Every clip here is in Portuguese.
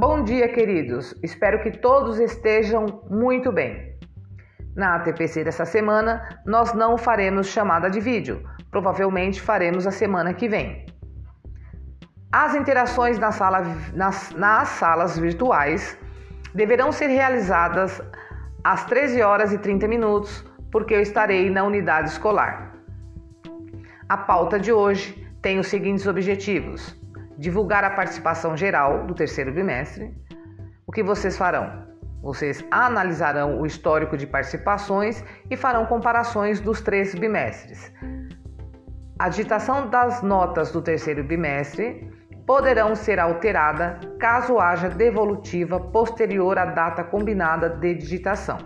Bom dia, queridos. Espero que todos estejam muito bem. Na ATPC dessa semana, nós não faremos chamada de vídeo, provavelmente faremos a semana que vem. As interações na sala, nas, nas salas virtuais deverão ser realizadas às 13 horas e 30 minutos, porque eu estarei na unidade escolar. A pauta de hoje tem os seguintes objetivos: divulgar a participação geral do terceiro bimestre. O que vocês farão? Vocês analisarão o histórico de participações e farão comparações dos três bimestres. A digitação das notas do terceiro bimestre poderão ser alterada caso haja devolutiva posterior à data combinada de digitação.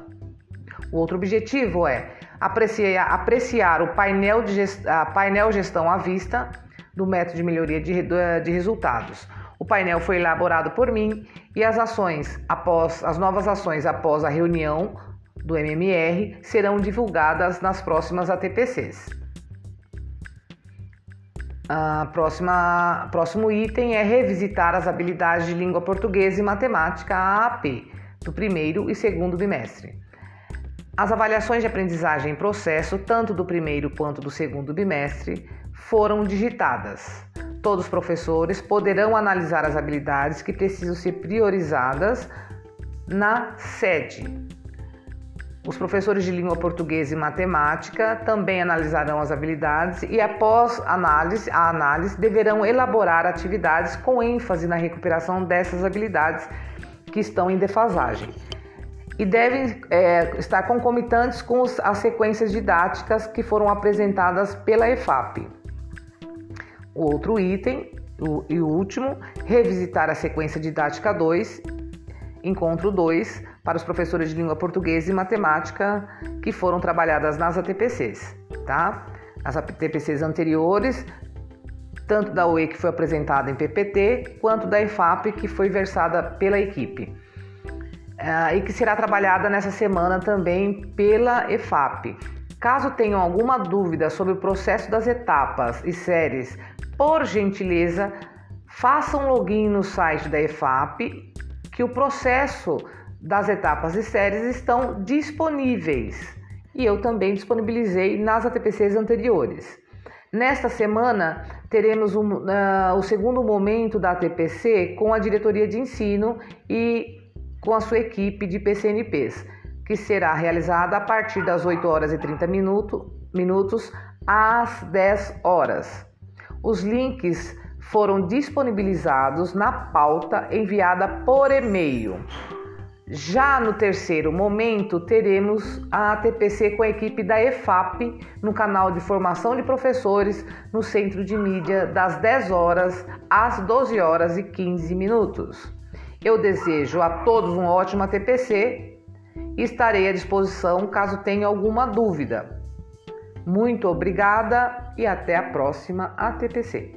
O outro objetivo é apreciar, apreciar o painel, de gest, painel gestão à vista do método de melhoria de, de resultados. O painel foi elaborado por mim e as ações após as novas ações após a reunião do MMR serão divulgadas nas próximas ATPCs. A próxima, próximo item é revisitar as habilidades de língua portuguesa e matemática AAP do primeiro e segundo bimestre. As avaliações de aprendizagem em processo, tanto do primeiro quanto do segundo bimestre, foram digitadas. Todos os professores poderão analisar as habilidades que precisam ser priorizadas na sede. Os professores de língua portuguesa e matemática também analisarão as habilidades e, após análise, a análise, deverão elaborar atividades com ênfase na recuperação dessas habilidades que estão em defasagem e devem é, estar concomitantes com as sequências didáticas que foram apresentadas pela EFAP. O outro item, o, e o último, revisitar a sequência didática 2, encontro 2, para os professores de língua portuguesa e matemática que foram trabalhadas nas ATPCs, tá? As ATPCs anteriores, tanto da UE que foi apresentada em PPT, quanto da EFAP que foi versada pela equipe uh, e que será trabalhada nessa semana também pela EFAP. Caso tenham alguma dúvida sobre o processo das etapas e séries, por gentileza, façam login no site da EFAP, que o processo das etapas e séries estão disponíveis. E eu também disponibilizei nas ATPCs anteriores. Nesta semana, teremos um, uh, o segundo momento da ATPC com a diretoria de ensino e com a sua equipe de PCNPs, que será realizada a partir das 8 horas e 30 minuto, minutos às 10 horas. Os links foram disponibilizados na pauta enviada por e-mail. Já no terceiro momento, teremos a ATPC com a equipe da EFAP no canal de formação de professores no Centro de Mídia das 10 horas às 12 horas e 15 minutos. Eu desejo a todos um ótimo TPC e estarei à disposição caso tenha alguma dúvida. Muito obrigada e até a próxima ATPC.